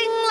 sing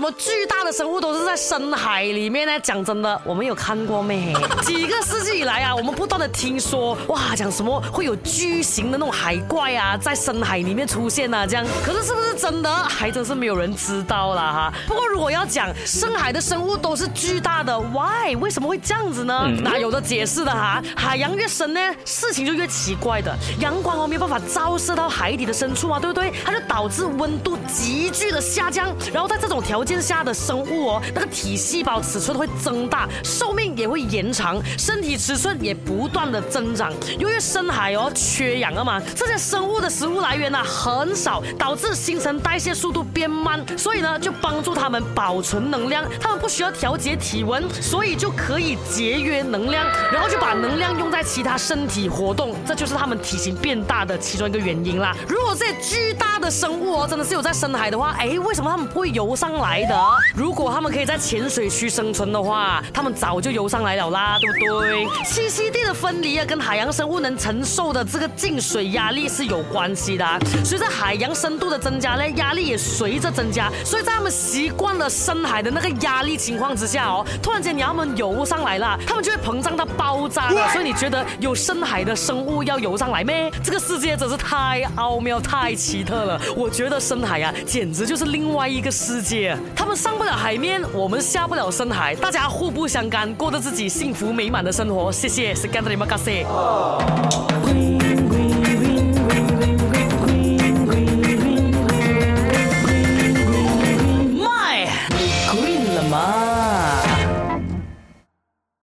么巨大的生物都是在深海里面呢？讲真的，我们有看过咩？几个世纪以来啊，我们不断的听说，哇，讲什么会有巨型的那种海怪啊，在深海里面出现啊，这样。可是是不是真的，还真是没有人知道啦哈。不过如果要讲深海的生物都是巨大的，why？为什么会这样子呢？那有的解释的哈。海洋越深呢，事情就越奇怪的。阳光哦没有办法照射到海底的深处啊，对不对？它就导致温度急剧的下降，然后在这种条件下的生物哦，那个体细胞尺寸会增大，寿命也会延长，身体尺寸也不断的增长。由于深海哦缺氧了嘛，这些生物的食物来源呢很少，导致新陈代谢速度变慢，所以呢就帮助它们保存能量，它们不需要调节体温，所以就可以节约能量，然后就把能量用在其他身体活动，这就是它们体型变大的其中一个原因啦。如果这些巨大的生物哦真的是有在深海的话，哎，为什么他们不会游上来的？如果他们可以在浅水区生存的话，他们早就游上来了啦，对不对？栖息地的分离啊，跟海洋生物能承受的这个进水压力是有关系的。随着海洋深度的增加呢，压力也随着增加，所以在他们习惯了深海的那个压力情况之下哦，突然间你要他们游上来了，他们就会膨胀到爆炸了。所以你觉得有深海的生物要游上来咩？这个世界真是太奥妙、太奇特了。我觉得深海呀，简直就是另外一个世界。他们上不了海面，我们下不了深海，大家互不相干，过着自己幸福美满的生活。谢谢，是干的你们干谁？卖，green 了吗？